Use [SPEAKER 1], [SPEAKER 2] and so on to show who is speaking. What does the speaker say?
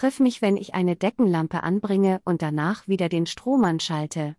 [SPEAKER 1] Triff mich, wenn ich eine Deckenlampe anbringe und danach wieder den Strom anschalte.